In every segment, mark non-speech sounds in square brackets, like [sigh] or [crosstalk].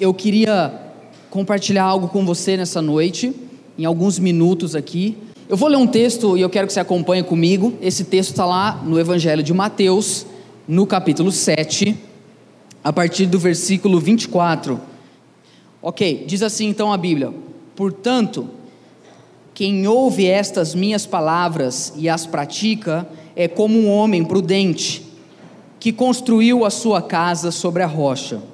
Eu queria compartilhar algo com você nessa noite, em alguns minutos aqui. Eu vou ler um texto e eu quero que você acompanhe comigo. Esse texto está lá no Evangelho de Mateus, no capítulo 7, a partir do versículo 24. Ok, diz assim então a Bíblia: Portanto, quem ouve estas minhas palavras e as pratica é como um homem prudente que construiu a sua casa sobre a rocha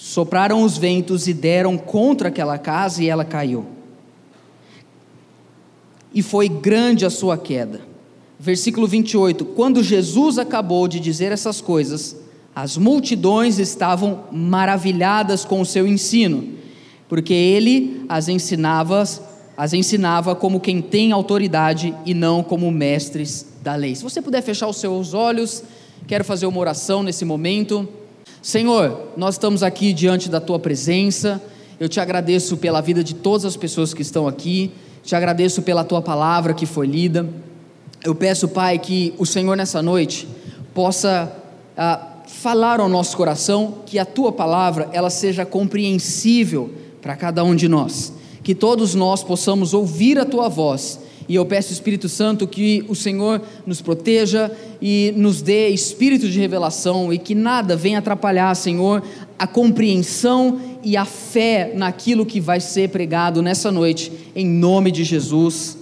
sopraram os ventos e deram contra aquela casa e ela caiu. E foi grande a sua queda. Versículo 28: Quando Jesus acabou de dizer essas coisas, as multidões estavam maravilhadas com o seu ensino, porque ele as ensinava, as ensinava como quem tem autoridade e não como mestres da lei. Se você puder fechar os seus olhos, quero fazer uma oração nesse momento. Senhor, nós estamos aqui diante da tua presença. Eu te agradeço pela vida de todas as pessoas que estão aqui. Te agradeço pela tua palavra que foi lida. Eu peço, Pai, que o Senhor nessa noite possa ah, falar ao nosso coração, que a tua palavra ela seja compreensível para cada um de nós. Que todos nós possamos ouvir a tua voz e eu peço, Espírito Santo, que o Senhor nos proteja e nos dê espírito de revelação e que nada venha atrapalhar, Senhor, a compreensão e a fé naquilo que vai ser pregado nessa noite, em nome de Jesus.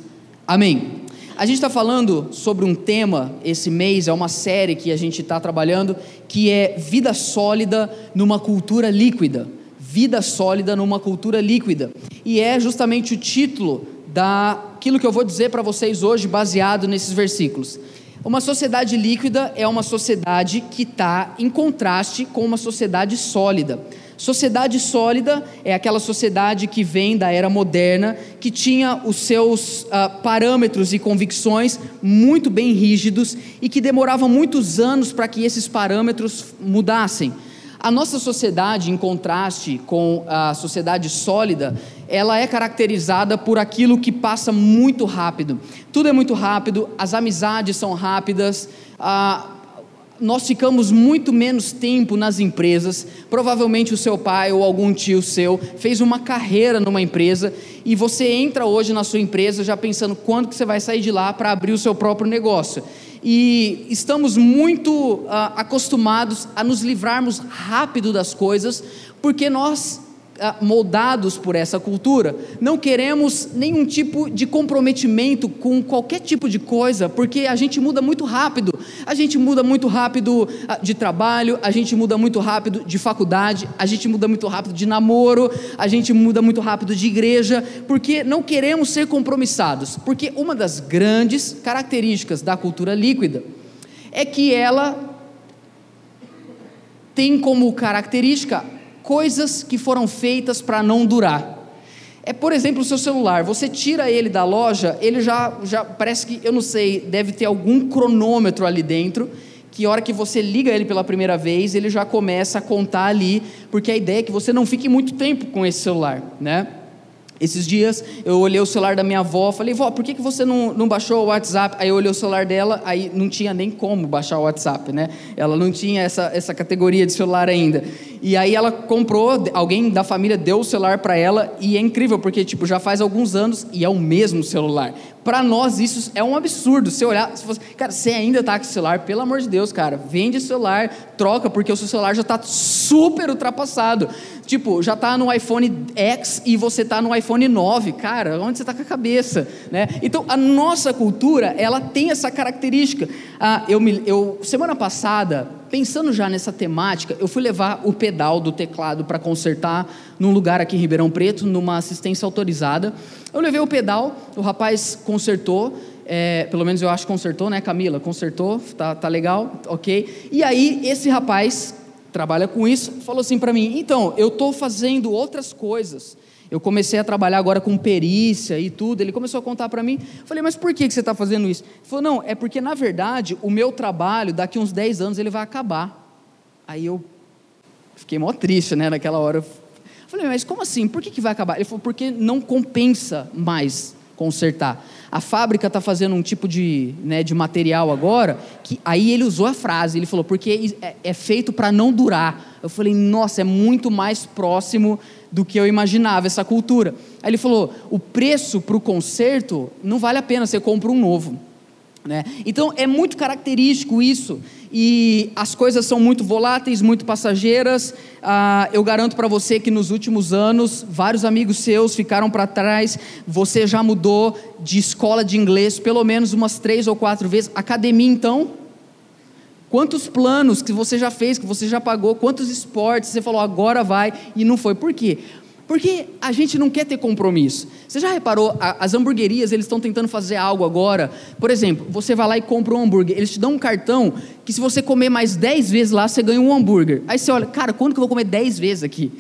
Amém. A gente está falando sobre um tema esse mês, é uma série que a gente está trabalhando, que é vida sólida numa cultura líquida. Vida sólida numa cultura líquida. E é justamente o título daquilo que eu vou dizer para vocês hoje, baseado nesses versículos. Uma sociedade líquida é uma sociedade que está em contraste com uma sociedade sólida. Sociedade sólida é aquela sociedade que vem da era moderna, que tinha os seus uh, parâmetros e convicções muito bem rígidos e que demorava muitos anos para que esses parâmetros mudassem. A nossa sociedade, em contraste com a sociedade sólida, ela é caracterizada por aquilo que passa muito rápido. Tudo é muito rápido, as amizades são rápidas, ah, nós ficamos muito menos tempo nas empresas. Provavelmente o seu pai ou algum tio seu fez uma carreira numa empresa e você entra hoje na sua empresa já pensando quando que você vai sair de lá para abrir o seu próprio negócio e estamos muito uh, acostumados a nos livrarmos rápido das coisas, porque nós moldados por essa cultura, não queremos nenhum tipo de comprometimento com qualquer tipo de coisa, porque a gente muda muito rápido. A gente muda muito rápido ah, de trabalho, a gente muda muito rápido de faculdade, a gente muda muito rápido de namoro, a gente muda muito rápido de igreja, porque não queremos ser compromissados. Porque uma das grandes características da cultura líquida é que ela tem como característica coisas que foram feitas para não durar. É, por exemplo, o seu celular. Você tira ele da loja, ele já, já parece que, eu não sei, deve ter algum cronômetro ali dentro, que a hora que você liga ele pela primeira vez, ele já começa a contar ali, porque a ideia é que você não fique muito tempo com esse celular, né? Esses dias eu olhei o celular da minha avó, falei, vó, por que, que você não, não baixou o WhatsApp? Aí eu olhei o celular dela, aí não tinha nem como baixar o WhatsApp, né? Ela não tinha essa, essa categoria de celular ainda. E aí ela comprou, alguém da família deu o celular para ela, e é incrível, porque tipo, já faz alguns anos e é o mesmo celular. Para nós isso é um absurdo. Se olhar, se você, cara, você ainda tá com celular, pelo amor de Deus, cara, vende o celular, troca, porque o seu celular já está super ultrapassado. Tipo, já está no iPhone X e você está no iPhone 9. Cara, onde você está com a cabeça? Né? Então, a nossa cultura, ela tem essa característica. Ah, eu, me, eu, semana passada, pensando já nessa temática, eu fui levar o pedal do teclado para consertar num lugar aqui em Ribeirão Preto, numa assistência autorizada. Eu levei o pedal, o rapaz consertou. É, pelo menos eu acho que consertou, né, Camila? Consertou, tá, tá legal, ok. E aí, esse rapaz trabalha com isso, falou assim para mim: então, eu estou fazendo outras coisas. Eu comecei a trabalhar agora com perícia e tudo. Ele começou a contar para mim. Falei, mas por que, que você está fazendo isso? Ele falou, não, é porque na verdade o meu trabalho, daqui uns 10 anos, ele vai acabar. Aí eu fiquei mó triste, né, naquela hora. Eu falei, mas como assim? Por que, que vai acabar? Ele falou, porque não compensa mais consertar. A fábrica está fazendo um tipo de, né, de material agora, que aí ele usou a frase, ele falou, porque é, é feito para não durar. Eu falei, nossa, é muito mais próximo do que eu imaginava essa cultura. Aí ele falou, o preço para o conserto não vale a pena, você compra um novo. Né? Então é muito característico isso e as coisas são muito voláteis, muito passageiras. Ah, eu garanto para você que nos últimos anos, vários amigos seus ficaram para trás. Você já mudou de escola de inglês pelo menos umas três ou quatro vezes. Academia, então? Quantos planos que você já fez, que você já pagou, quantos esportes você falou agora vai e não foi? Por quê? Porque a gente não quer ter compromisso. Você já reparou, as hamburguerias, eles estão tentando fazer algo agora. Por exemplo, você vai lá e compra um hambúrguer. Eles te dão um cartão que se você comer mais 10 vezes lá, você ganha um hambúrguer. Aí você olha, cara, quando que eu vou comer 10 vezes aqui?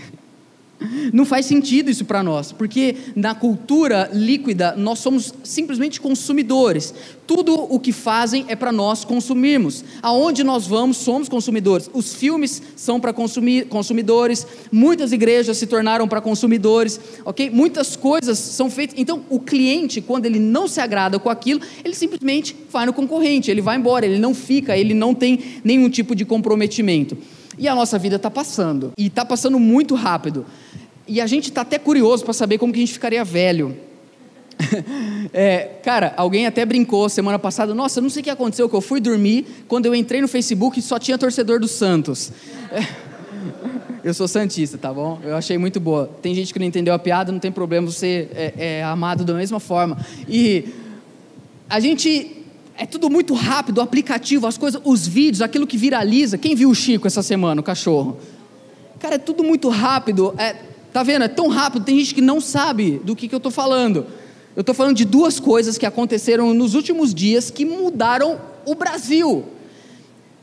Não faz sentido isso para nós, porque na cultura líquida nós somos simplesmente consumidores. Tudo o que fazem é para nós consumirmos. Aonde nós vamos, somos consumidores. Os filmes são para consumir, consumidores, muitas igrejas se tornaram para consumidores, ok? Muitas coisas são feitas. Então, o cliente, quando ele não se agrada com aquilo, ele simplesmente vai no concorrente, ele vai embora, ele não fica, ele não tem nenhum tipo de comprometimento. E a nossa vida está passando, e está passando muito rápido. E a gente está até curioso para saber como que a gente ficaria velho. [laughs] é, cara, alguém até brincou semana passada, nossa, não sei o que aconteceu, que eu fui dormir, quando eu entrei no Facebook só tinha torcedor do Santos. [laughs] Eu sou santista, tá bom? Eu achei muito boa. Tem gente que não entendeu a piada, não tem problema, você é, é amado da mesma forma. E a gente é tudo muito rápido, o aplicativo, as coisas, os vídeos, aquilo que viraliza. Quem viu o Chico essa semana, o cachorro? Cara, é tudo muito rápido. É, Tá vendo? É tão rápido, tem gente que não sabe do que, que eu estou falando. Eu estou falando de duas coisas que aconteceram nos últimos dias que mudaram o Brasil,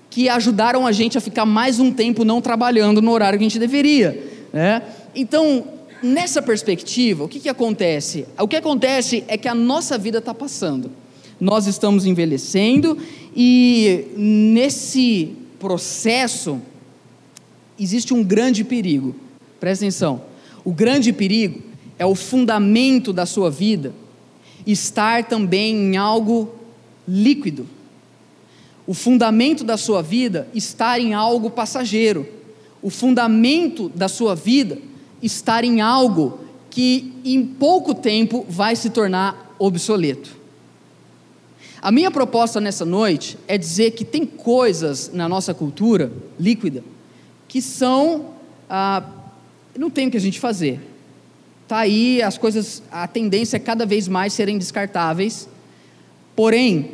que ajudaram a gente a ficar mais um tempo não trabalhando no horário que a gente deveria. Né? Então, nessa perspectiva, o que, que acontece? O que acontece é que a nossa vida está passando. Nós estamos envelhecendo e nesse processo existe um grande perigo. Presta atenção o grande perigo é o fundamento da sua vida estar também em algo líquido. O fundamento da sua vida estar em algo passageiro. O fundamento da sua vida estar em algo que em pouco tempo vai se tornar obsoleto. A minha proposta nessa noite é dizer que tem coisas na nossa cultura líquida que são ah, não tem o que a gente fazer. Tá aí as coisas, a tendência é cada vez mais serem descartáveis. Porém,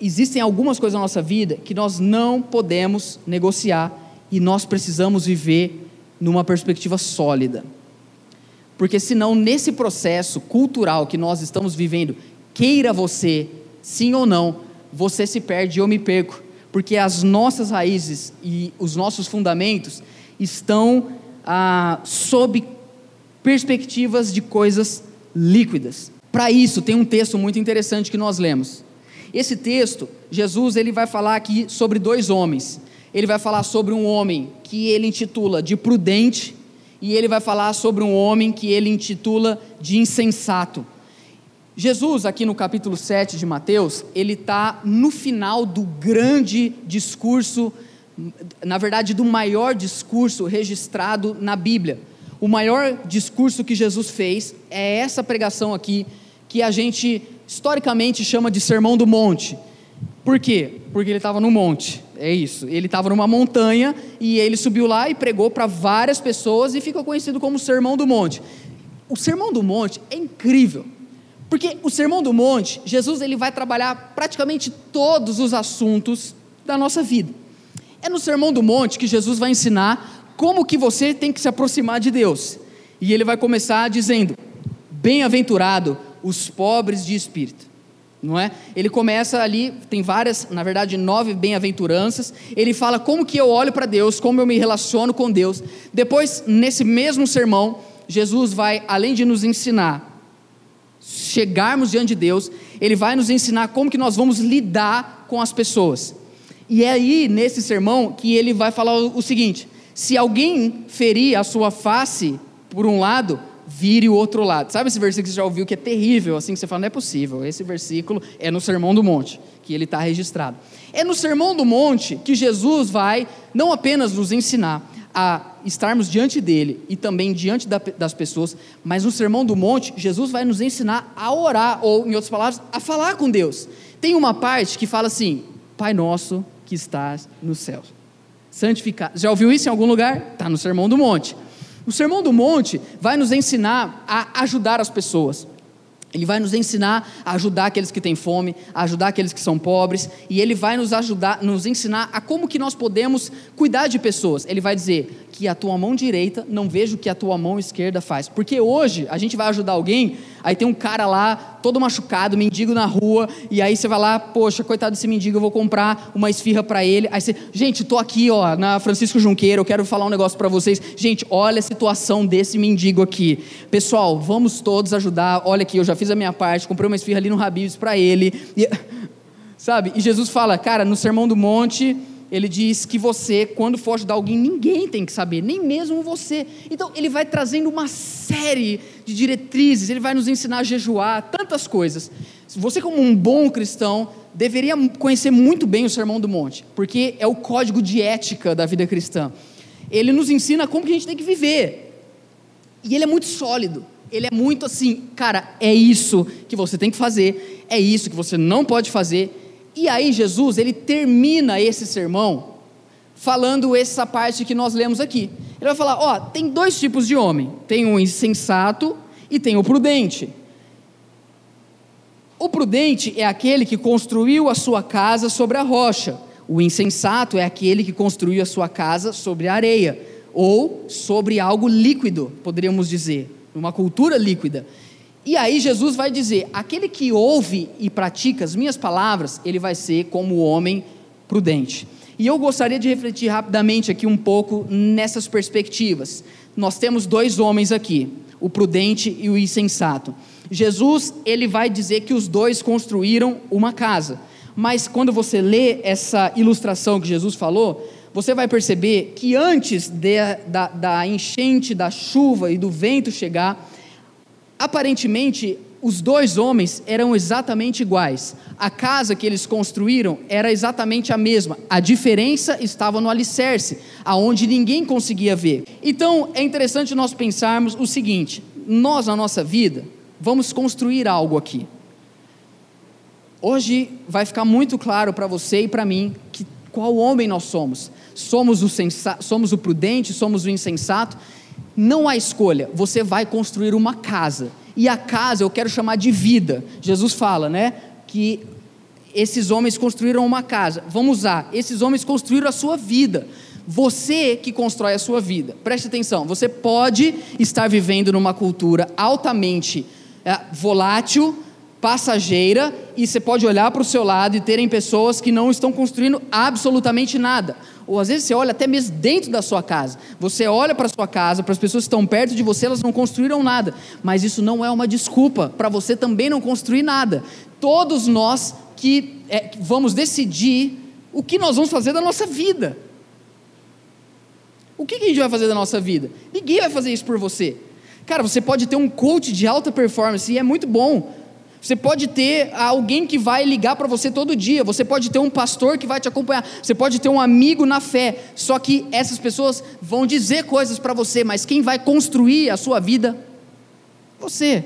existem algumas coisas na nossa vida que nós não podemos negociar e nós precisamos viver numa perspectiva sólida. Porque senão nesse processo cultural que nós estamos vivendo, queira você, sim ou não, você se perde e eu me perco, porque as nossas raízes e os nossos fundamentos estão ah, sob perspectivas de coisas líquidas. Para isso, tem um texto muito interessante que nós lemos. Esse texto, Jesus ele vai falar aqui sobre dois homens. Ele vai falar sobre um homem que ele intitula de prudente e ele vai falar sobre um homem que ele intitula de insensato. Jesus, aqui no capítulo 7 de Mateus, ele está no final do grande discurso na verdade, do maior discurso registrado na Bíblia. O maior discurso que Jesus fez é essa pregação aqui, que a gente historicamente chama de Sermão do Monte. Por quê? Porque ele estava no monte, é isso. Ele estava numa montanha e ele subiu lá e pregou para várias pessoas e ficou conhecido como Sermão do Monte. O Sermão do Monte é incrível, porque o Sermão do Monte, Jesus ele vai trabalhar praticamente todos os assuntos da nossa vida. É no Sermão do Monte que Jesus vai ensinar como que você tem que se aproximar de Deus. E ele vai começar dizendo: Bem-aventurado os pobres de espírito. não é? Ele começa ali, tem várias, na verdade, nove bem-aventuranças. Ele fala como que eu olho para Deus, como eu me relaciono com Deus. Depois, nesse mesmo sermão, Jesus vai, além de nos ensinar chegarmos diante de Deus, ele vai nos ensinar como que nós vamos lidar com as pessoas. E é aí, nesse sermão, que ele vai falar o seguinte: se alguém ferir a sua face por um lado, vire o outro lado. Sabe esse versículo que você já ouviu que é terrível, assim, que você fala, não é possível. Esse versículo é no Sermão do Monte, que ele está registrado. É no Sermão do Monte que Jesus vai não apenas nos ensinar a estarmos diante dele e também diante das pessoas, mas no Sermão do Monte, Jesus vai nos ensinar a orar, ou, em outras palavras, a falar com Deus. Tem uma parte que fala assim: Pai nosso que estás no céu, santificado. Já ouviu isso em algum lugar? Está no Sermão do Monte. O Sermão do Monte vai nos ensinar a ajudar as pessoas. Ele vai nos ensinar a ajudar aqueles que têm fome, a ajudar aqueles que são pobres, e ele vai nos ajudar, nos ensinar a como que nós podemos cuidar de pessoas. Ele vai dizer: que a tua mão direita não veja o que a tua mão esquerda faz. Porque hoje a gente vai ajudar alguém, aí tem um cara lá, todo machucado, mendigo na rua, e aí você vai lá, poxa, coitado desse mendigo, eu vou comprar uma esfirra para ele. Aí você, gente, tô aqui, ó, na Francisco Junqueiro, eu quero falar um negócio para vocês. Gente, olha a situação desse mendigo aqui. Pessoal, vamos todos ajudar. Olha aqui, eu já fiz a minha parte, comprei uma esfirra ali no Habib's para ele. E, [laughs] sabe? E Jesus fala, cara, no Sermão do Monte, ele diz que você, quando for ajudar alguém, ninguém tem que saber, nem mesmo você. Então, ele vai trazendo uma série de diretrizes, ele vai nos ensinar a jejuar, tantas coisas. Você, como um bom cristão, deveria conhecer muito bem o Sermão do Monte, porque é o código de ética da vida cristã. Ele nos ensina como que a gente tem que viver. E ele é muito sólido. Ele é muito assim, cara, é isso que você tem que fazer, é isso que você não pode fazer, e aí Jesus, ele termina esse sermão falando essa parte que nós lemos aqui. Ele vai falar, ó, tem dois tipos de homem, tem o insensato e tem o prudente. O prudente é aquele que construiu a sua casa sobre a rocha. O insensato é aquele que construiu a sua casa sobre a areia ou sobre algo líquido, poderíamos dizer, uma cultura líquida. E aí Jesus vai dizer: aquele que ouve e pratica as minhas palavras, ele vai ser como o homem prudente. E eu gostaria de refletir rapidamente aqui um pouco nessas perspectivas. Nós temos dois homens aqui, o prudente e o insensato. Jesus, ele vai dizer que os dois construíram uma casa. Mas quando você lê essa ilustração que Jesus falou, você vai perceber que antes de, da, da enchente, da chuva e do vento chegar, Aparentemente, os dois homens eram exatamente iguais. A casa que eles construíram era exatamente a mesma. A diferença estava no alicerce, aonde ninguém conseguia ver. Então, é interessante nós pensarmos o seguinte: nós na nossa vida vamos construir algo aqui. Hoje vai ficar muito claro para você e para mim que qual homem nós somos. Somos o, somos o prudente, somos o insensato não há escolha, você vai construir uma casa. E a casa eu quero chamar de vida. Jesus fala, né? Que esses homens construíram uma casa. Vamos usar, esses homens construíram a sua vida. Você que constrói a sua vida. Preste atenção, você pode estar vivendo numa cultura altamente é, volátil, passageira, e você pode olhar para o seu lado e terem pessoas que não estão construindo absolutamente nada ou às vezes você olha até mesmo dentro da sua casa. Você olha para a sua casa, para as pessoas que estão perto de você, elas não construíram nada. Mas isso não é uma desculpa para você também não construir nada. Todos nós que é, vamos decidir o que nós vamos fazer da nossa vida. O que, que a gente vai fazer da nossa vida? Ninguém vai fazer isso por você. Cara, você pode ter um coach de alta performance e é muito bom, você pode ter alguém que vai ligar para você todo dia, você pode ter um pastor que vai te acompanhar, você pode ter um amigo na fé. Só que essas pessoas vão dizer coisas para você, mas quem vai construir a sua vida? Você.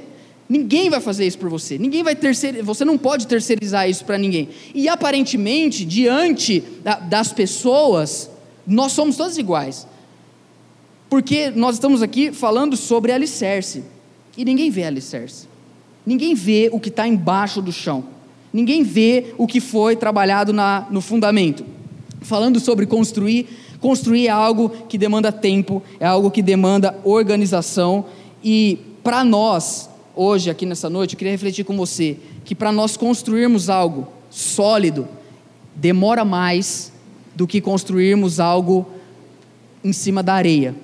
Ninguém vai fazer isso por você. Ninguém vai terceirizar, você não pode terceirizar isso para ninguém. E aparentemente, diante das pessoas, nós somos todos iguais. Porque nós estamos aqui falando sobre alicerce. E ninguém vê alicerce. Ninguém vê o que está embaixo do chão. Ninguém vê o que foi trabalhado na, no fundamento. Falando sobre construir, construir é algo que demanda tempo, é algo que demanda organização. E para nós, hoje, aqui nessa noite, eu queria refletir com você que para nós construirmos algo sólido, demora mais do que construirmos algo em cima da areia.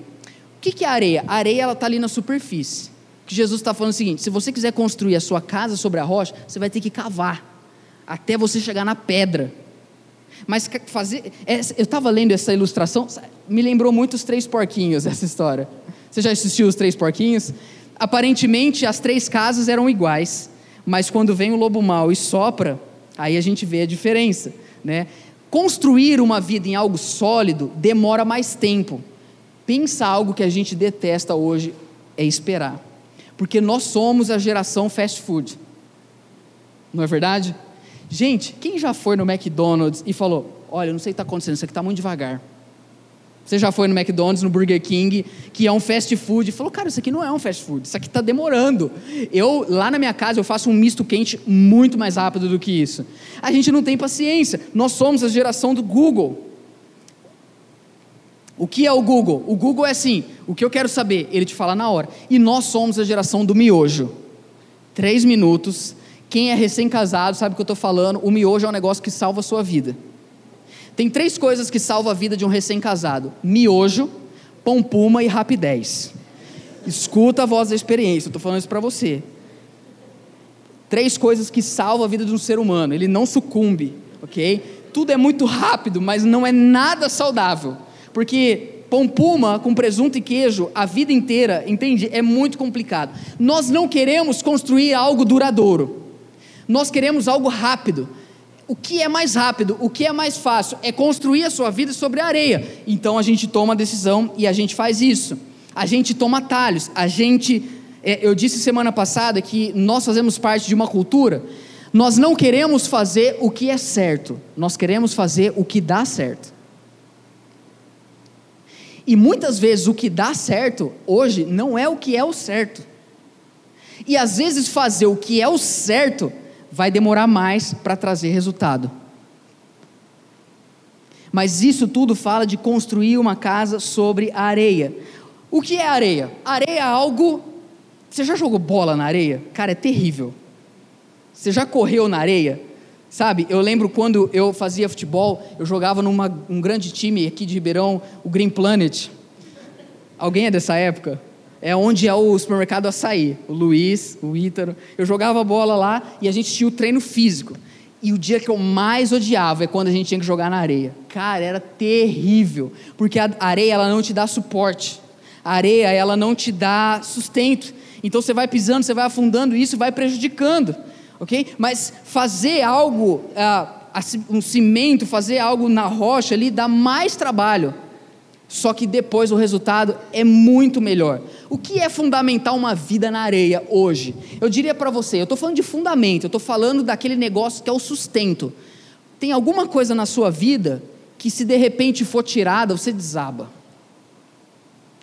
O que é areia? A areia está ali na superfície. Que Jesus está falando é o seguinte: se você quiser construir a sua casa sobre a rocha, você vai ter que cavar até você chegar na pedra. Mas fazer. Eu estava lendo essa ilustração, me lembrou muito os três porquinhos, essa história. Você já assistiu os três porquinhos? Aparentemente as três casas eram iguais, mas quando vem o lobo mau e sopra, aí a gente vê a diferença, né? Construir uma vida em algo sólido demora mais tempo. Pensa algo que a gente detesta hoje é esperar. Porque nós somos a geração fast food. Não é verdade? Gente, quem já foi no McDonald's e falou: Olha, não sei o que está acontecendo, isso aqui está muito devagar. Você já foi no McDonald's, no Burger King, que é um fast food, e falou: Cara, isso aqui não é um fast food, isso aqui está demorando. Eu, lá na minha casa, eu faço um misto quente muito mais rápido do que isso. A gente não tem paciência. Nós somos a geração do Google. O que é o Google? O Google é assim: o que eu quero saber, ele te fala na hora. E nós somos a geração do miojo. Três minutos, quem é recém-casado sabe o que eu estou falando. O miojo é um negócio que salva a sua vida. Tem três coisas que salvam a vida de um recém-casado: miojo, pão puma e rapidez. Escuta a voz da experiência, eu estou falando isso para você. Três coisas que salvam a vida de um ser humano. Ele não sucumbe, ok? Tudo é muito rápido, mas não é nada saudável. Porque pão puma com presunto e queijo a vida inteira, entende? É muito complicado. Nós não queremos construir algo duradouro. Nós queremos algo rápido. O que é mais rápido, o que é mais fácil é construir a sua vida sobre a areia. Então a gente toma a decisão e a gente faz isso. A gente toma atalhos. A gente, é, eu disse semana passada que nós fazemos parte de uma cultura. Nós não queremos fazer o que é certo, nós queremos fazer o que dá certo. E muitas vezes o que dá certo hoje não é o que é o certo. E às vezes fazer o que é o certo vai demorar mais para trazer resultado. Mas isso tudo fala de construir uma casa sobre a areia. O que é areia? Areia é algo. Você já jogou bola na areia? Cara, é terrível. Você já correu na areia? Sabe, eu lembro quando eu fazia futebol, eu jogava num um grande time aqui de Ribeirão, o Green Planet. Alguém é dessa época? é onde é o supermercado Açaí. O Luiz, o Ítaro. Eu jogava bola lá e a gente tinha o treino físico. E o dia que eu mais odiava é quando a gente tinha que jogar na areia. Cara, era terrível, porque a areia ela não te dá suporte. A areia ela não te dá sustento. Então você vai pisando, você vai afundando e isso vai prejudicando, ok? Mas fazer algo, uh, um cimento, fazer algo na rocha ali dá mais trabalho só que depois o resultado é muito melhor. O que é fundamentar uma vida na areia hoje? Eu diria para você, eu estou falando de fundamento, eu estou falando daquele negócio que é o sustento. Tem alguma coisa na sua vida que se de repente for tirada, você desaba.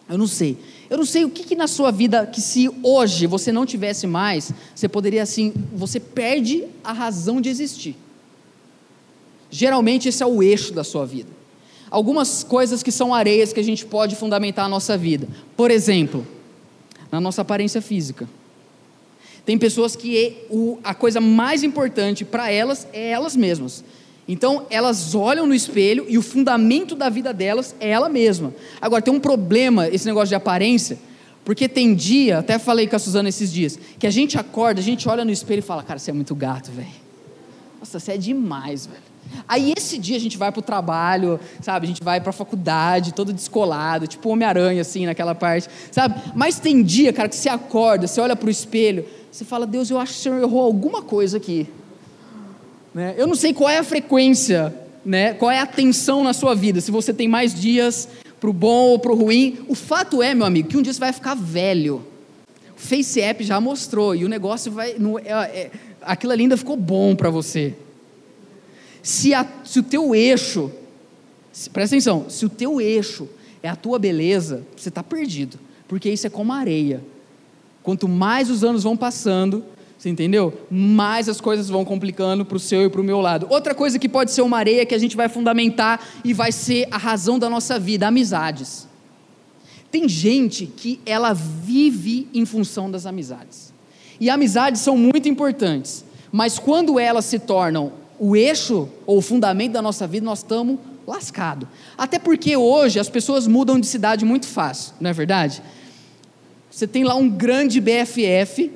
Eu não sei. Eu não sei o que, que na sua vida, que se hoje você não tivesse mais, você poderia assim, você perde a razão de existir. Geralmente esse é o eixo da sua vida algumas coisas que são areias que a gente pode fundamentar a nossa vida. Por exemplo, na nossa aparência física. Tem pessoas que a coisa mais importante para elas é elas mesmas. Então, elas olham no espelho e o fundamento da vida delas é ela mesma. Agora, tem um problema esse negócio de aparência, porque tem dia, até falei com a Suzana esses dias, que a gente acorda, a gente olha no espelho e fala: Cara, você é muito gato, velho. Nossa, você é demais, velho. Aí esse dia a gente vai para o trabalho, sabe? A gente vai para a faculdade, todo descolado, tipo Homem-Aranha, assim, naquela parte, sabe? Mas tem dia, cara, que você acorda, você olha para o espelho, você fala, Deus, eu acho que o Senhor errou alguma coisa aqui. Né? Eu não sei qual é a frequência, né? qual é a tensão na sua vida, se você tem mais dias para o bom ou para o ruim. O fato é, meu amigo, que um dia você vai ficar velho. O Face App já mostrou, e o negócio vai. Não, é, é, aquilo ali ainda ficou bom para você. Se, a, se o teu eixo, se, presta atenção, se o teu eixo é a tua beleza, você está perdido, porque isso é como areia. Quanto mais os anos vão passando, você entendeu? Mais as coisas vão complicando para o seu e para o meu lado. Outra coisa que pode ser uma areia que a gente vai fundamentar e vai ser a razão da nossa vida: amizades. Tem gente que ela vive em função das amizades. E amizades são muito importantes, mas quando elas se tornam o eixo ou o fundamento da nossa vida, nós estamos lascados. Até porque hoje as pessoas mudam de cidade muito fácil, não é verdade? Você tem lá um grande BFF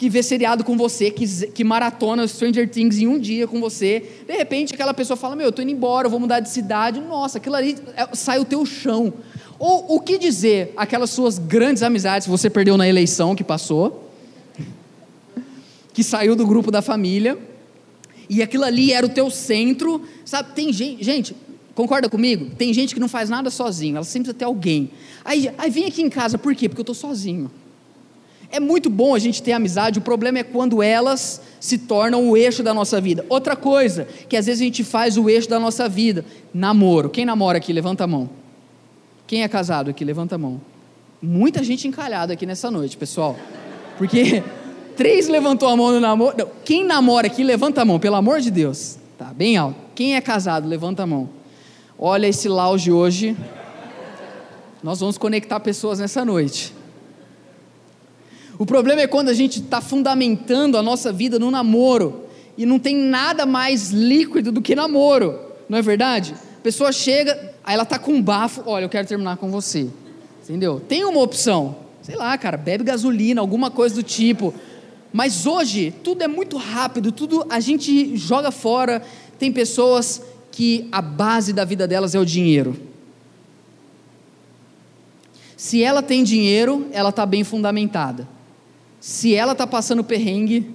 que vê seriado com você, que, que maratona Stranger Things em um dia com você. De repente, aquela pessoa fala: Meu, eu estou indo embora, eu vou mudar de cidade. Nossa, aquilo ali é, sai o teu chão. Ou o que dizer aquelas suas grandes amizades que você perdeu na eleição que passou, que saiu do grupo da família, e aquilo ali era o teu centro, sabe? Tem gente, gente, concorda comigo? Tem gente que não faz nada sozinho, ela sempre precisa ter alguém. Aí, aí vem aqui em casa, por quê? Porque eu estou sozinho. É muito bom a gente ter amizade, o problema é quando elas se tornam o eixo da nossa vida. Outra coisa, que às vezes a gente faz o eixo da nossa vida, namoro. Quem namora aqui, levanta a mão. Quem é casado aqui, levanta a mão. Muita gente encalhada aqui nessa noite, pessoal. Porque [laughs] três levantou a mão no namoro. Não, quem namora aqui, levanta a mão, pelo amor de Deus. Tá bem alto. Quem é casado, levanta a mão. Olha esse lounge hoje. Nós vamos conectar pessoas nessa noite. O problema é quando a gente está fundamentando a nossa vida no namoro e não tem nada mais líquido do que namoro, não é verdade? A pessoa chega, aí ela está com um bafo, olha, eu quero terminar com você, entendeu? Tem uma opção, sei lá, cara, bebe gasolina, alguma coisa do tipo. Mas hoje tudo é muito rápido, tudo a gente joga fora. Tem pessoas que a base da vida delas é o dinheiro. Se ela tem dinheiro, ela está bem fundamentada. Se ela está passando perrengue,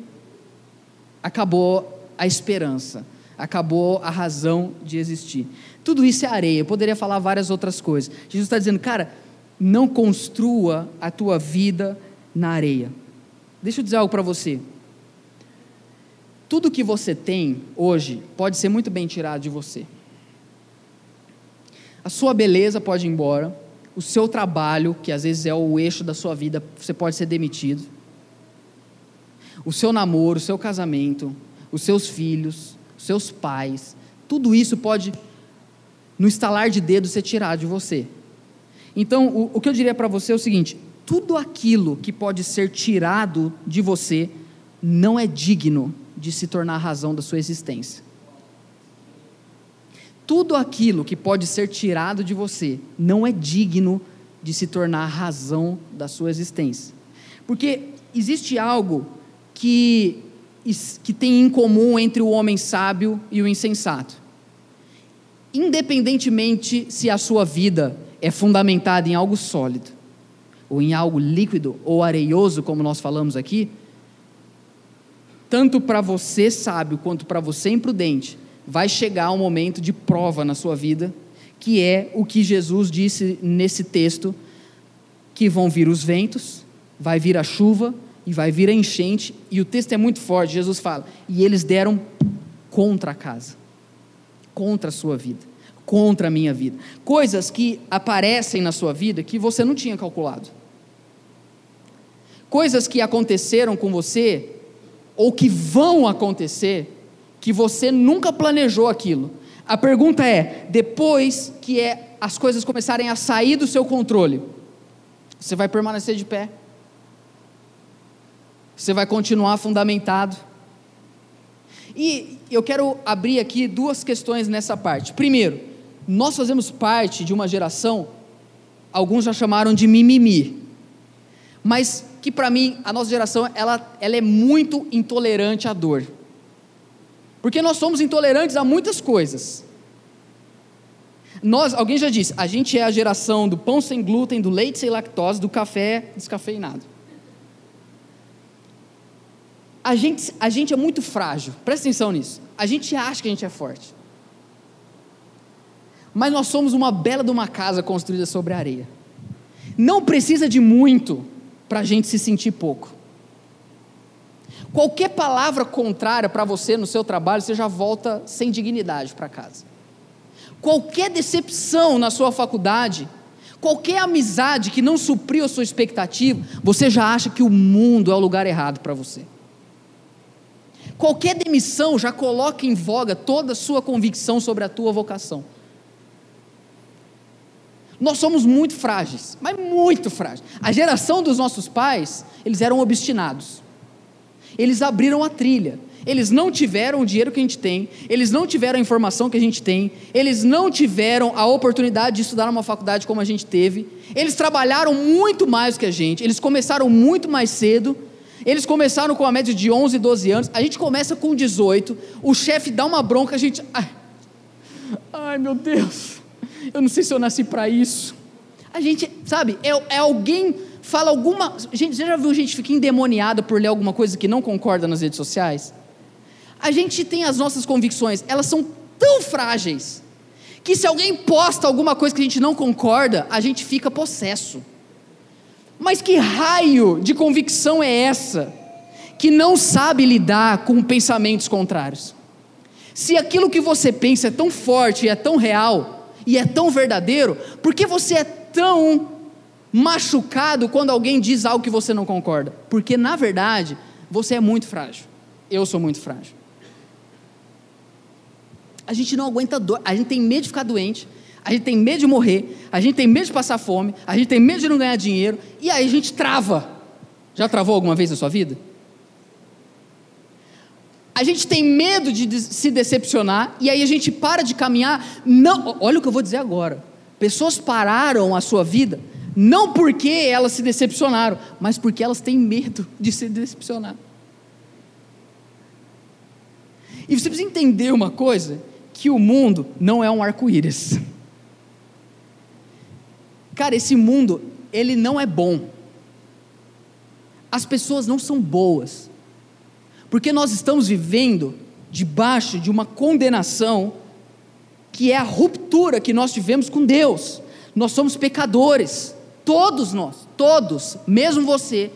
acabou a esperança, acabou a razão de existir. Tudo isso é areia, eu poderia falar várias outras coisas. Jesus está dizendo, cara, não construa a tua vida na areia. Deixa eu dizer algo para você. Tudo que você tem hoje pode ser muito bem tirado de você. A sua beleza pode ir embora, o seu trabalho, que às vezes é o eixo da sua vida, você pode ser demitido o seu namoro, o seu casamento, os seus filhos, os seus pais, tudo isso pode, no estalar de dedos, ser tirado de você. Então, o, o que eu diria para você é o seguinte: tudo aquilo que pode ser tirado de você não é digno de se tornar a razão da sua existência. Tudo aquilo que pode ser tirado de você não é digno de se tornar a razão da sua existência. Porque existe algo que, que tem em comum entre o homem sábio e o insensato. Independentemente se a sua vida é fundamentada em algo sólido, ou em algo líquido ou areioso, como nós falamos aqui, tanto para você sábio quanto para você imprudente, vai chegar um momento de prova na sua vida, que é o que Jesus disse nesse texto: que vão vir os ventos, vai vir a chuva, e vai vir a enchente, e o texto é muito forte, Jesus fala, e eles deram contra a casa, contra a sua vida, contra a minha vida. Coisas que aparecem na sua vida que você não tinha calculado. Coisas que aconteceram com você, ou que vão acontecer, que você nunca planejou aquilo. A pergunta é: depois que é, as coisas começarem a sair do seu controle, você vai permanecer de pé? Você vai continuar fundamentado. E eu quero abrir aqui duas questões nessa parte. Primeiro, nós fazemos parte de uma geração, alguns já chamaram de mimimi, mas que para mim, a nossa geração, ela, ela é muito intolerante à dor. Porque nós somos intolerantes a muitas coisas. Nós, alguém já disse, a gente é a geração do pão sem glúten, do leite sem lactose, do café descafeinado a gente, a gente é muito frágil, presta atenção nisso. A gente acha que a gente é forte. Mas nós somos uma bela de uma casa construída sobre areia. Não precisa de muito para a gente se sentir pouco. Qualquer palavra contrária para você no seu trabalho, você já volta sem dignidade para casa. Qualquer decepção na sua faculdade, qualquer amizade que não supriu a sua expectativa, você já acha que o mundo é o lugar errado para você. Qualquer demissão já coloca em voga toda a sua convicção sobre a tua vocação. Nós somos muito frágeis, mas muito frágeis. A geração dos nossos pais, eles eram obstinados. Eles abriram a trilha. Eles não tiveram o dinheiro que a gente tem, eles não tiveram a informação que a gente tem, eles não tiveram a oportunidade de estudar numa faculdade como a gente teve. Eles trabalharam muito mais que a gente, eles começaram muito mais cedo. Eles começaram com a média de 11, 12 anos. A gente começa com 18. O chefe dá uma bronca, a gente. Ai, ai meu Deus, eu não sei se eu nasci para isso. A gente, sabe, é, é alguém fala alguma. Gente, você já viu gente ficar endemoniada por ler alguma coisa que não concorda nas redes sociais? A gente tem as nossas convicções, elas são tão frágeis, que se alguém posta alguma coisa que a gente não concorda, a gente fica possesso. Mas que raio de convicção é essa, que não sabe lidar com pensamentos contrários? Se aquilo que você pensa é tão forte, é tão real e é tão verdadeiro, por que você é tão machucado quando alguém diz algo que você não concorda? Porque na verdade, você é muito frágil. Eu sou muito frágil. A gente não aguenta dor, a gente tem medo de ficar doente, a gente tem medo de morrer, a gente tem medo de passar fome, a gente tem medo de não ganhar dinheiro, e aí a gente trava. Já travou alguma vez na sua vida? A gente tem medo de se decepcionar, e aí a gente para de caminhar. Não, olha o que eu vou dizer agora. Pessoas pararam a sua vida não porque elas se decepcionaram, mas porque elas têm medo de se decepcionar. E você precisa entender uma coisa: que o mundo não é um arco-íris. Cara, esse mundo, ele não é bom. As pessoas não são boas. Porque nós estamos vivendo debaixo de uma condenação que é a ruptura que nós tivemos com Deus. Nós somos pecadores. Todos nós, todos, mesmo você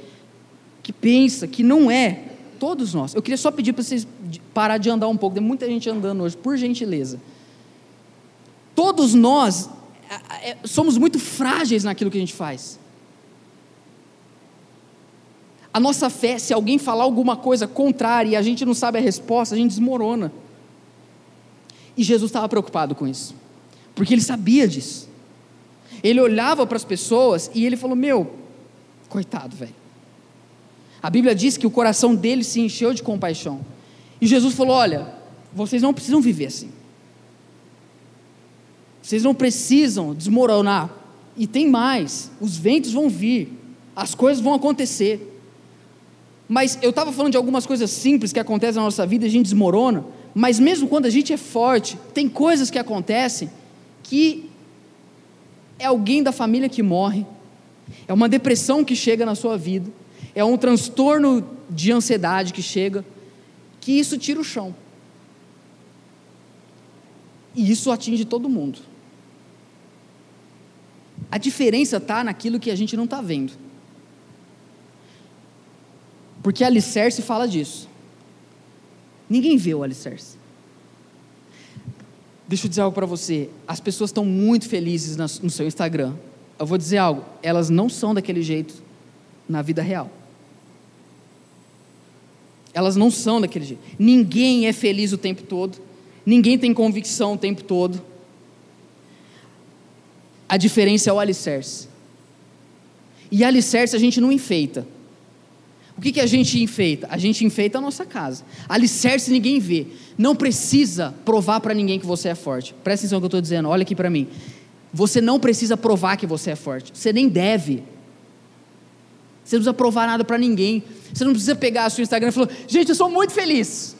que pensa que não é, todos nós. Eu queria só pedir para vocês parar de andar um pouco, tem muita gente andando hoje, por gentileza. Todos nós somos muito frágeis naquilo que a gente faz. A nossa fé, se alguém falar alguma coisa contrária e a gente não sabe a resposta, a gente desmorona. E Jesus estava preocupado com isso, porque ele sabia disso. Ele olhava para as pessoas e ele falou: Meu, coitado, velho. A Bíblia diz que o coração dele se encheu de compaixão. E Jesus falou: Olha, vocês não precisam viver assim. Vocês não precisam desmoronar. E tem mais: os ventos vão vir, as coisas vão acontecer. Mas eu estava falando de algumas coisas simples que acontecem na nossa vida e a gente desmorona. Mas mesmo quando a gente é forte, tem coisas que acontecem que é alguém da família que morre, é uma depressão que chega na sua vida, é um transtorno de ansiedade que chega, que isso tira o chão. E isso atinge todo mundo. A diferença está naquilo que a gente não está vendo. Porque alicerce fala disso. Ninguém vê o alicerce. Deixa eu dizer algo para você. As pessoas estão muito felizes no seu Instagram. Eu vou dizer algo. Elas não são daquele jeito na vida real. Elas não são daquele jeito. Ninguém é feliz o tempo todo. Ninguém tem convicção o tempo todo. A diferença é o alicerce. E alicerce a gente não enfeita. O que, que a gente enfeita? A gente enfeita a nossa casa. Alicerce ninguém vê. Não precisa provar para ninguém que você é forte. Presta atenção no que eu estou dizendo, olha aqui para mim. Você não precisa provar que você é forte. Você nem deve. Você não precisa provar nada para ninguém. Você não precisa pegar a sua Instagram e falar: gente, eu sou muito feliz.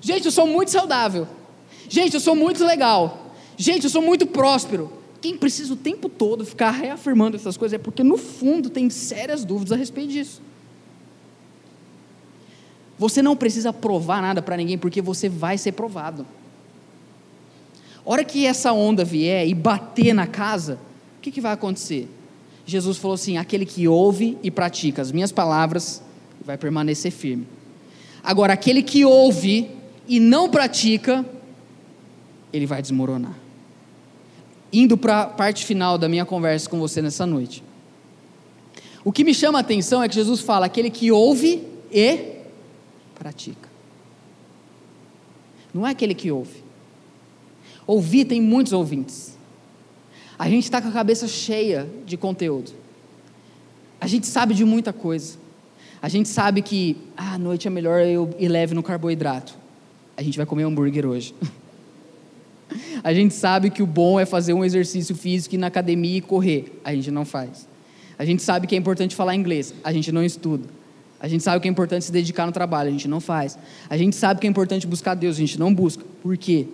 Gente, eu sou muito saudável. Gente, eu sou muito legal. Gente, eu sou muito próspero. Quem precisa o tempo todo ficar reafirmando essas coisas é porque no fundo tem sérias dúvidas a respeito disso. Você não precisa provar nada para ninguém, porque você vai ser provado. A hora que essa onda vier e bater na casa, o que, que vai acontecer? Jesus falou assim: aquele que ouve e pratica as minhas palavras vai permanecer firme. Agora, aquele que ouve e não pratica, ele vai desmoronar. Indo para a parte final da minha conversa com você nessa noite. O que me chama a atenção é que Jesus fala: aquele que ouve e pratica. Não é aquele que ouve. Ouvir tem muitos ouvintes. A gente está com a cabeça cheia de conteúdo. A gente sabe de muita coisa. A gente sabe que ah, à noite é melhor eu ir leve no carboidrato. A gente vai comer hambúrguer hoje. [laughs] A gente sabe que o bom é fazer um exercício físico ir na academia e correr. A gente não faz. A gente sabe que é importante falar inglês. A gente não estuda. A gente sabe que é importante se dedicar no trabalho. A gente não faz. A gente sabe que é importante buscar Deus. A gente não busca. Por quê?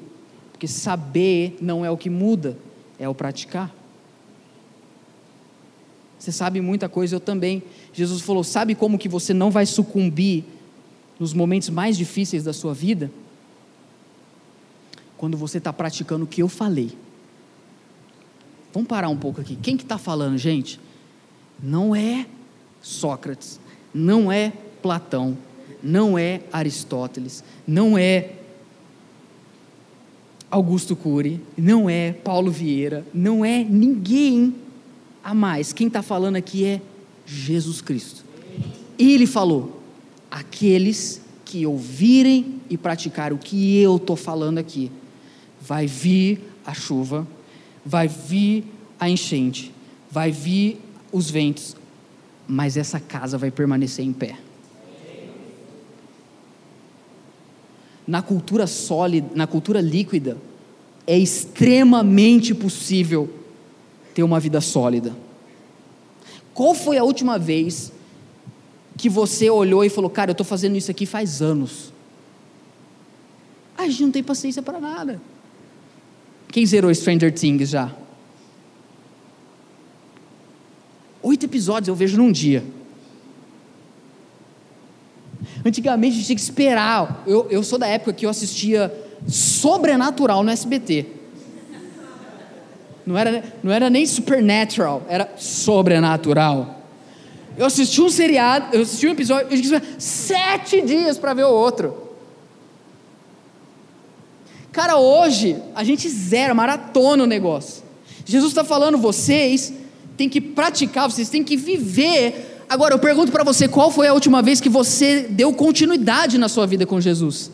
Porque saber não é o que muda, é o praticar. Você sabe muita coisa, eu também. Jesus falou: sabe como que você não vai sucumbir nos momentos mais difíceis da sua vida? Quando você está praticando o que eu falei. Vamos parar um pouco aqui. Quem que está falando, gente? Não é Sócrates, não é Platão, não é Aristóteles, não é Augusto Cury, não é Paulo Vieira, não é ninguém a mais. Quem está falando aqui é Jesus Cristo. Ele falou: aqueles que ouvirem e praticarem o que eu estou falando aqui, vai vir a chuva, vai vir a enchente, vai vir os ventos, mas essa casa vai permanecer em pé. Na cultura sólida, na cultura líquida, é extremamente possível ter uma vida sólida. Qual foi a última vez que você olhou e falou, cara, eu estou fazendo isso aqui faz anos? A gente não tem paciência para nada. Quem zerou Stranger Things já? Oito episódios eu vejo num dia. Antigamente a gente tinha que esperar. Eu, eu sou da época que eu assistia Sobrenatural no SBT. Não era, não era nem Supernatural, era Sobrenatural. Eu assisti um seriado, eu assisti um episódio, eu tinha sete dias para ver o outro. Cara, hoje a gente zera, maratona o negócio. Jesus está falando, vocês têm que praticar, vocês têm que viver. Agora eu pergunto para você, qual foi a última vez que você deu continuidade na sua vida com Jesus?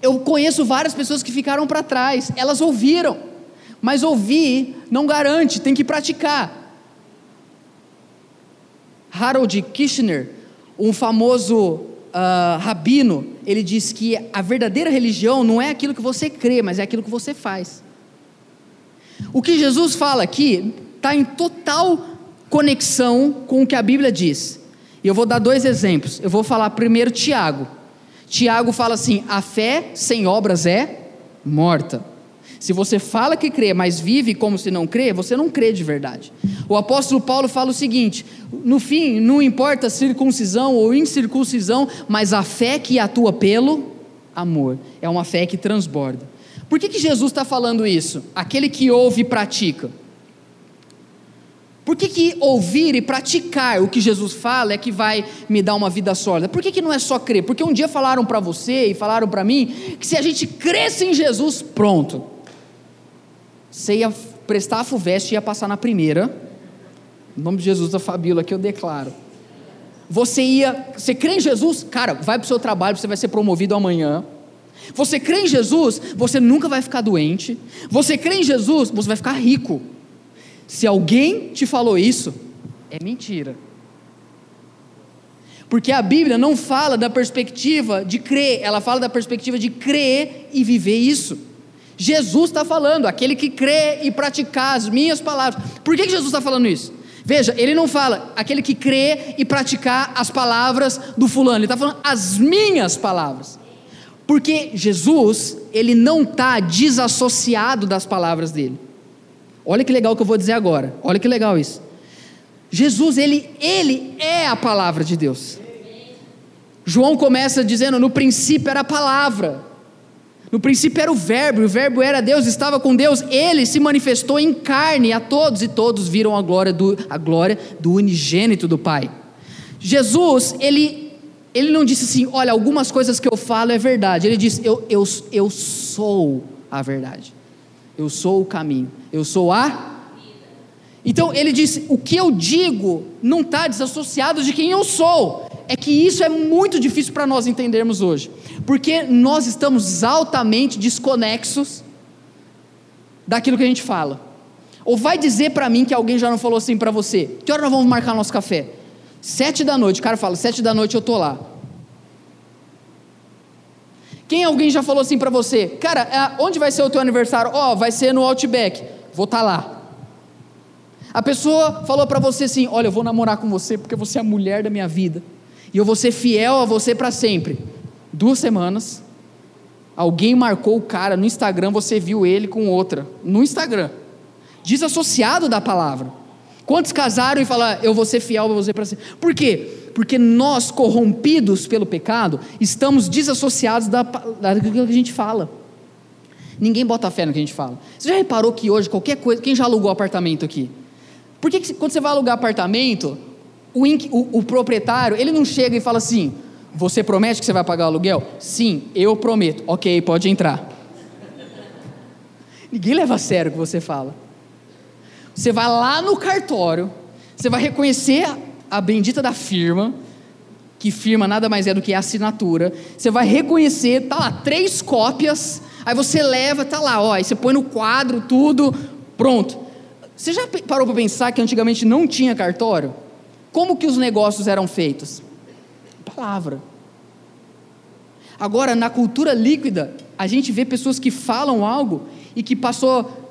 Eu conheço várias pessoas que ficaram para trás, elas ouviram, mas ouvir não garante, tem que praticar. Harold Kirchner, um famoso uh, rabino, ele diz que a verdadeira religião não é aquilo que você crê, mas é aquilo que você faz. O que Jesus fala aqui está em total conexão com o que a Bíblia diz. E eu vou dar dois exemplos. Eu vou falar primeiro Tiago. Tiago fala assim: a fé sem obras é morta. Se você fala que crê, mas vive como se não crê, você não crê de verdade. O apóstolo Paulo fala o seguinte: no fim, não importa circuncisão ou incircuncisão, mas a fé que atua pelo amor é uma fé que transborda. Por que, que Jesus está falando isso? Aquele que ouve e pratica. Por que, que ouvir e praticar o que Jesus fala é que vai me dar uma vida sólida? Por que, que não é só crer? Porque um dia falaram para você e falaram para mim que se a gente cresce em Jesus, pronto, você ia prestar a FUVEST e ia passar na primeira. Em nome de Jesus da Fabíola que eu declaro. Você ia, você crê em Jesus? Cara, vai para o seu trabalho, você vai ser promovido amanhã. Você crê em Jesus, você nunca vai ficar doente. Você crê em Jesus, você vai ficar rico. Se alguém te falou isso, é mentira. Porque a Bíblia não fala da perspectiva de crer, ela fala da perspectiva de crer e viver isso. Jesus está falando, aquele que crê e praticar as minhas palavras. Por que, que Jesus está falando isso? Veja, ele não fala aquele que crê e praticar as palavras do fulano, ele está falando as minhas palavras. Porque Jesus, ele não está desassociado das palavras dele. Olha que legal que eu vou dizer agora. Olha que legal isso. Jesus, ele, ele é a palavra de Deus. João começa dizendo: no princípio era a palavra. No princípio era o Verbo, e o Verbo era Deus, estava com Deus, ele se manifestou em carne a todos, e todos viram a glória do, a glória do unigênito do Pai. Jesus, ele, ele não disse assim: olha, algumas coisas que eu falo é verdade. Ele disse: eu, eu, eu sou a verdade, eu sou o caminho, eu sou a. Então ele disse: o que eu digo não está desassociado de quem eu sou é que isso é muito difícil para nós entendermos hoje, porque nós estamos altamente desconexos daquilo que a gente fala. Ou vai dizer para mim que alguém já não falou assim para você: que hora nós vamos marcar nosso café? Sete da noite, o cara fala, sete da noite eu tô lá. Quem alguém já falou assim para você, cara, é, onde vai ser o teu aniversário? Ó, oh, vai ser no Outback. Vou estar tá lá. A pessoa falou para você assim: Olha, eu vou namorar com você porque você é a mulher da minha vida. E eu vou ser fiel a você para sempre. Duas semanas, alguém marcou o cara no Instagram, você viu ele com outra. No Instagram. Desassociado da palavra. Quantos casaram e falaram, eu vou ser fiel a você para sempre? Por quê? Porque nós, corrompidos pelo pecado, estamos desassociados da, daquilo que a gente fala. Ninguém bota fé no que a gente fala. Você já reparou que hoje, qualquer coisa. Quem já alugou apartamento aqui? Por que, que quando você vai alugar apartamento, o, o, o proprietário, ele não chega e fala assim: Você promete que você vai pagar o aluguel? Sim, eu prometo. Ok, pode entrar. Ninguém leva a sério o que você fala. Você vai lá no cartório, você vai reconhecer a bendita da firma, que firma nada mais é do que a assinatura. Você vai reconhecer, tá lá, três cópias, aí você leva, tá lá, ó, aí você põe no quadro tudo, pronto. Você já parou para pensar que antigamente não tinha cartório? Como que os negócios eram feitos? Palavra. Agora, na cultura líquida, a gente vê pessoas que falam algo e que passou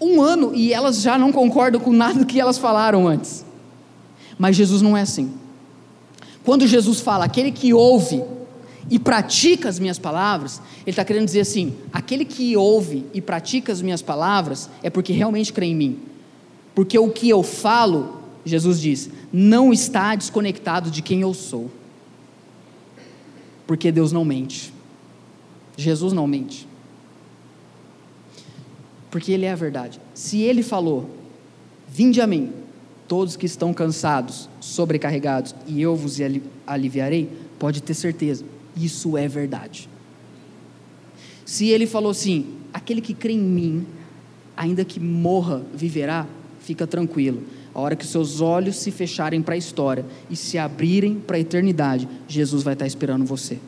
um ano e elas já não concordam com nada que elas falaram antes. Mas Jesus não é assim. Quando Jesus fala, aquele que ouve e pratica as minhas palavras, ele está querendo dizer assim: aquele que ouve e pratica as minhas palavras é porque realmente crê em mim. Porque o que eu falo, Jesus diz, não está desconectado de quem eu sou. Porque Deus não mente. Jesus não mente porque Ele é a verdade. Se Ele falou: Vinde a mim, todos que estão cansados, sobrecarregados, e eu vos aliviarei, pode ter certeza, isso é verdade. Se Ele falou assim: Aquele que crê em mim, ainda que morra, viverá, fica tranquilo. A hora que seus olhos se fecharem para a história e se abrirem para a eternidade, Jesus vai estar esperando você.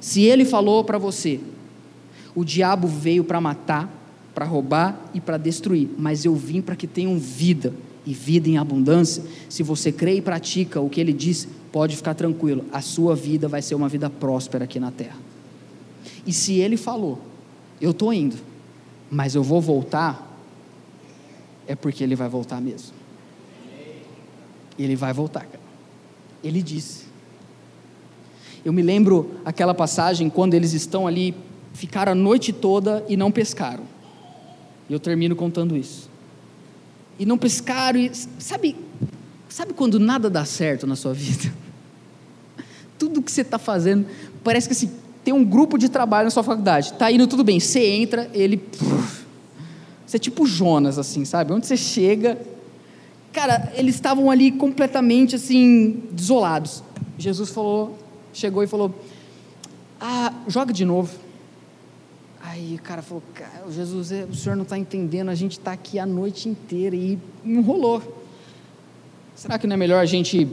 Se ele falou para você, o diabo veio para matar, para roubar e para destruir, mas eu vim para que tenham vida e vida em abundância. Se você crê e pratica o que ele diz, pode ficar tranquilo, a sua vida vai ser uma vida próspera aqui na terra. E se ele falou, eu estou indo, mas eu vou voltar, é porque ele vai voltar mesmo. Ele vai voltar, cara. Ele disse. Eu me lembro aquela passagem quando eles estão ali, ficaram a noite toda e não pescaram. E eu termino contando isso. E não pescaram, e, sabe, sabe quando nada dá certo na sua vida? Tudo que você está fazendo, parece que assim, tem um grupo de trabalho na sua faculdade, está indo tudo bem, você entra, ele. você é tipo Jonas, assim, sabe? Onde você chega. Cara, eles estavam ali completamente assim, desolados. Jesus falou, chegou e falou: Ah, joga de novo. Aí o cara falou: Jesus, é, o senhor não está entendendo, a gente está aqui a noite inteira e não rolou. Será que não é melhor a gente ir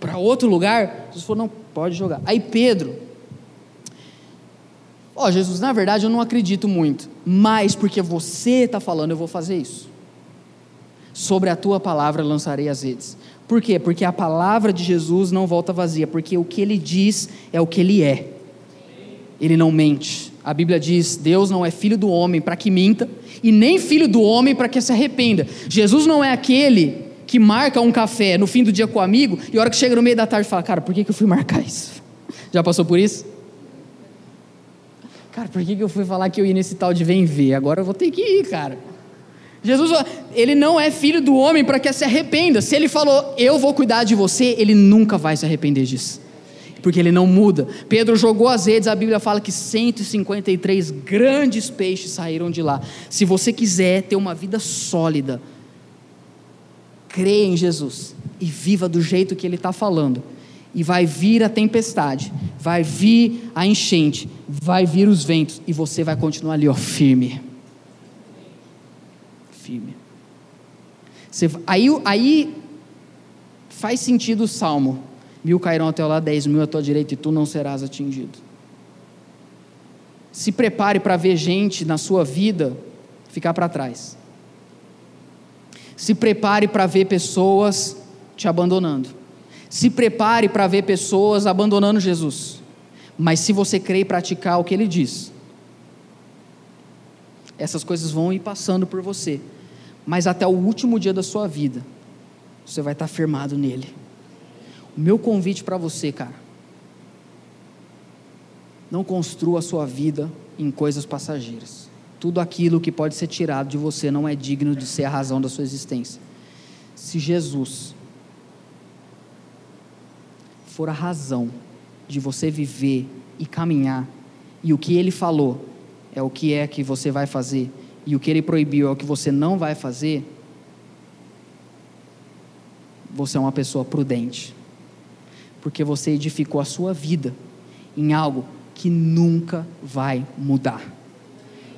para outro lugar? Jesus falou: não, pode jogar. Aí Pedro, ó, oh, Jesus, na verdade eu não acredito muito, mas porque você está falando, eu vou fazer isso. Sobre a tua palavra lançarei as redes. Por quê? Porque a palavra de Jesus não volta vazia, porque o que ele diz é o que ele é. Ele não mente. A Bíblia diz: Deus não é filho do homem para que minta, e nem filho do homem para que se arrependa. Jesus não é aquele que marca um café no fim do dia com o amigo e a hora que chega no meio da tarde fala: Cara, por que, que eu fui marcar isso? [laughs] Já passou por isso? Cara, por que, que eu fui falar que eu ia nesse tal de vem ver? Agora eu vou ter que ir, cara. Jesus, ele não é filho do homem para que se arrependa. Se ele falou, eu vou cuidar de você, ele nunca vai se arrepender disso porque ele não muda. Pedro jogou as redes, a Bíblia fala que 153 grandes peixes saíram de lá. Se você quiser ter uma vida sólida, creia em Jesus e viva do jeito que ele está falando. E vai vir a tempestade, vai vir a enchente, vai vir os ventos, e você vai continuar ali, ó, firme. Firme. Você, aí, aí faz sentido o salmo mil cairão até lá, dez mil à tua direita, e tu não serás atingido. Se prepare para ver gente na sua vida ficar para trás. Se prepare para ver pessoas te abandonando. Se prepare para ver pessoas abandonando Jesus. Mas se você crer e praticar o que ele diz, essas coisas vão ir passando por você. Mas até o último dia da sua vida, você vai estar firmado nele. O meu convite para você, cara, não construa a sua vida em coisas passageiras. Tudo aquilo que pode ser tirado de você não é digno de ser a razão da sua existência. Se Jesus for a razão de você viver e caminhar, e o que ele falou é o que é que você vai fazer, e o que ele proibiu é o que você não vai fazer, você é uma pessoa prudente, porque você edificou a sua vida em algo que nunca vai mudar,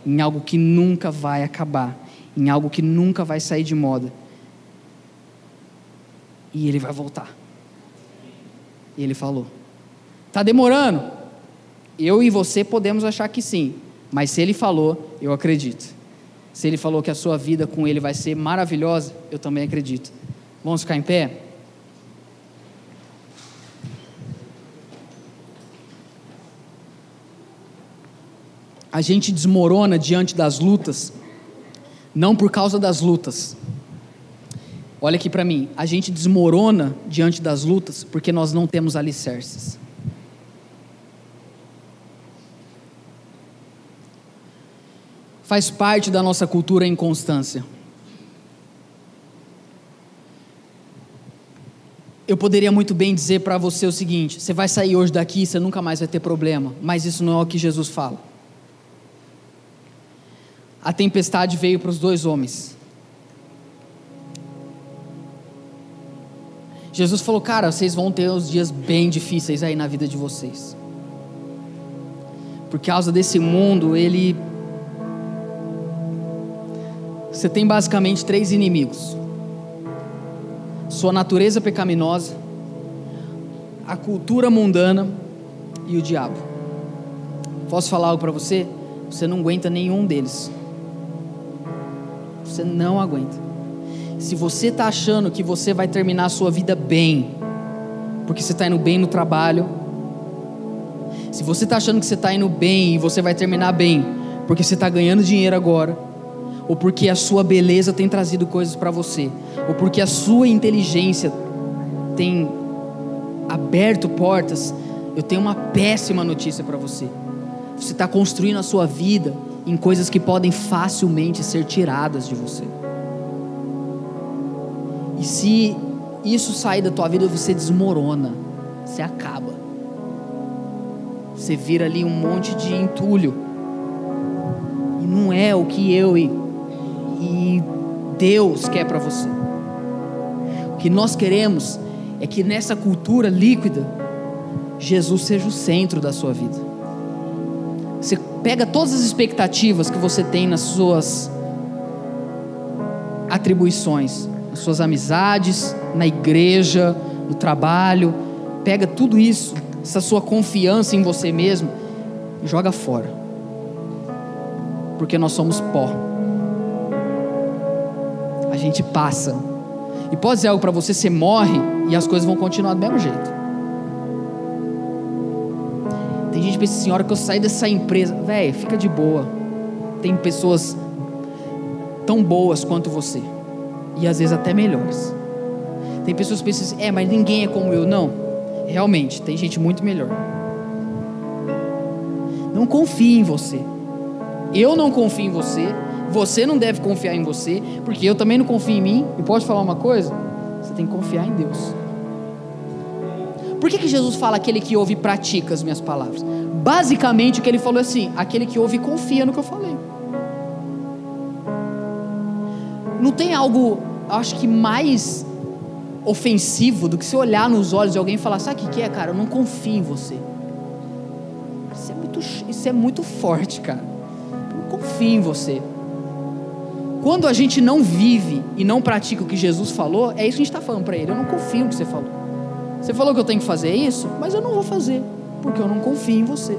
em algo que nunca vai acabar, em algo que nunca vai sair de moda. E ele vai voltar. E ele falou: Está demorando? Eu e você podemos achar que sim, mas se ele falou, eu acredito. Se ele falou que a sua vida com ele vai ser maravilhosa, eu também acredito. Vamos ficar em pé? A gente desmorona diante das lutas, não por causa das lutas. Olha aqui para mim, a gente desmorona diante das lutas porque nós não temos alicerces. Faz parte da nossa cultura a inconstância. Eu poderia muito bem dizer para você o seguinte: você vai sair hoje daqui, você nunca mais vai ter problema, mas isso não é o que Jesus fala a tempestade veio para os dois homens. Jesus falou: Cara, vocês vão ter uns dias bem difíceis aí na vida de vocês. Por causa desse mundo, ele. Você tem basicamente três inimigos: sua natureza pecaminosa, a cultura mundana e o diabo. Posso falar algo para você? Você não aguenta nenhum deles. Você não aguenta. Se você está achando que você vai terminar a sua vida bem, porque você está indo bem no trabalho, se você está achando que você está indo bem e você vai terminar bem, porque você está ganhando dinheiro agora, ou porque a sua beleza tem trazido coisas para você, ou porque a sua inteligência tem aberto portas, eu tenho uma péssima notícia para você. Você está construindo a sua vida em coisas que podem facilmente ser tiradas de você. E se isso sair da tua vida, você desmorona, você acaba. Você vira ali um monte de entulho. E não é o que eu e, e Deus quer para você. O que nós queremos é que nessa cultura líquida, Jesus seja o centro da sua vida. Pega todas as expectativas que você tem nas suas atribuições, nas suas amizades, na igreja, no trabalho, pega tudo isso, essa sua confiança em você mesmo, e joga fora. Porque nós somos pó. A gente passa. E pode ser algo para você, você morre e as coisas vão continuar do mesmo jeito. Pensa assim, a hora que eu sair dessa empresa, velho, fica de boa. Tem pessoas tão boas quanto você. E às vezes até melhores. Tem pessoas que pensam assim, é, mas ninguém é como eu. Não. Realmente, tem gente muito melhor. Não confie em você. Eu não confio em você. Você não deve confiar em você. Porque eu também não confio em mim. E pode falar uma coisa? Você tem que confiar em Deus. Por que, que Jesus fala aquele que ouve e pratica as minhas palavras? Basicamente o que ele falou é assim: aquele que ouve confia no que eu falei. Não tem algo, acho que mais ofensivo do que se olhar nos olhos de alguém e falar: sabe o que é, cara? Eu não confio em você. Isso é muito, isso é muito forte, cara. Eu não confio em você. Quando a gente não vive e não pratica o que Jesus falou, é isso que a gente está falando para ele. Eu não confio no que você falou. Você falou que eu tenho que fazer isso, mas eu não vou fazer, porque eu não confio em você.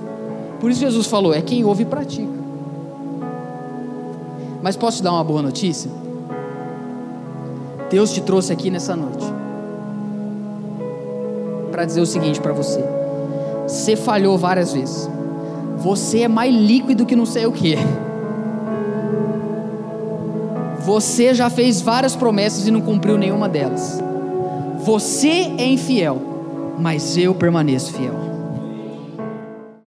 Por isso Jesus falou: é quem ouve e pratica. Mas posso te dar uma boa notícia? Deus te trouxe aqui nessa noite para dizer o seguinte para você: você falhou várias vezes. Você é mais líquido que não sei o que. Você já fez várias promessas e não cumpriu nenhuma delas. Você é infiel, mas eu permaneço fiel.